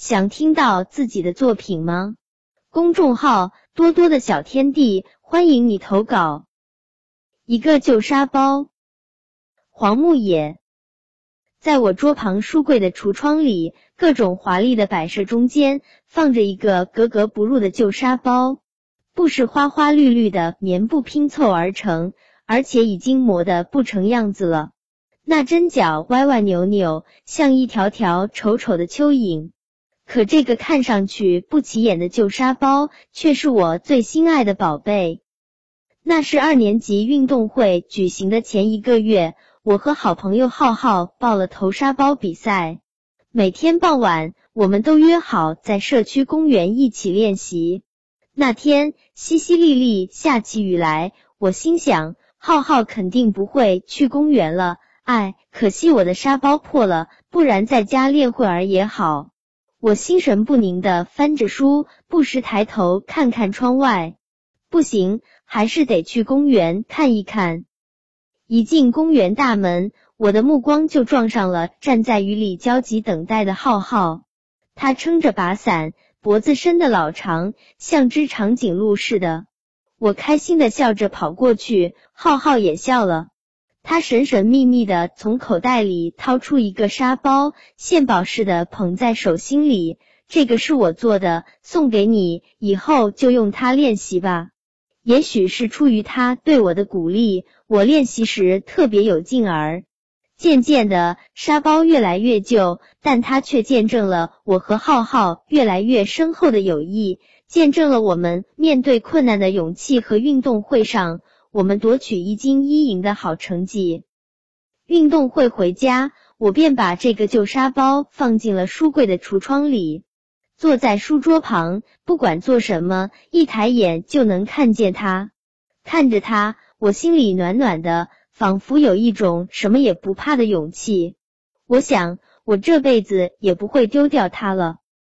想听到自己的作品吗？公众号多多的小天地，欢迎你投稿。一个旧沙包，黄木野。在我桌旁书柜的橱窗里，各种华丽的摆设中间，放着一个格格不入的旧沙包。布是花花绿绿的棉布拼凑而成，而且已经磨得不成样子了。那针脚歪歪扭扭，像一条条丑丑的蚯蚓。可这个看上去不起眼的旧沙包，却是我最心爱的宝贝。那是二年级运动会举行的前一个月。我和好朋友浩浩报了投沙包比赛，每天傍晚我们都约好在社区公园一起练习。那天淅淅沥沥下起雨来，我心想浩浩肯定不会去公园了，哎，可惜我的沙包破了，不然在家练会儿也好。我心神不宁的翻着书，不时抬头看看窗外，不行，还是得去公园看一看。一进公园大门，我的目光就撞上了站在雨里焦急等待的浩浩。他撑着把伞，脖子伸得老长，像只长颈鹿似的。我开心的笑着跑过去，浩浩也笑了。他神神秘秘的从口袋里掏出一个沙包，献宝似的捧在手心里。这个是我做的，送给你，以后就用它练习吧。也许是出于他对我的鼓励，我练习时特别有劲儿。渐渐的，沙包越来越旧，但它却见证了我和浩浩越来越深厚的友谊，见证了我们面对困难的勇气和运动会上我们夺取一金一银的好成绩。运动会回家，我便把这个旧沙包放进了书柜的橱窗里。坐在书桌旁，不管做什么，一抬眼就能看见它。看着它，我心里暖暖的，仿佛有一种什么也不怕的勇气。我想，我这辈子也不会丢掉它了。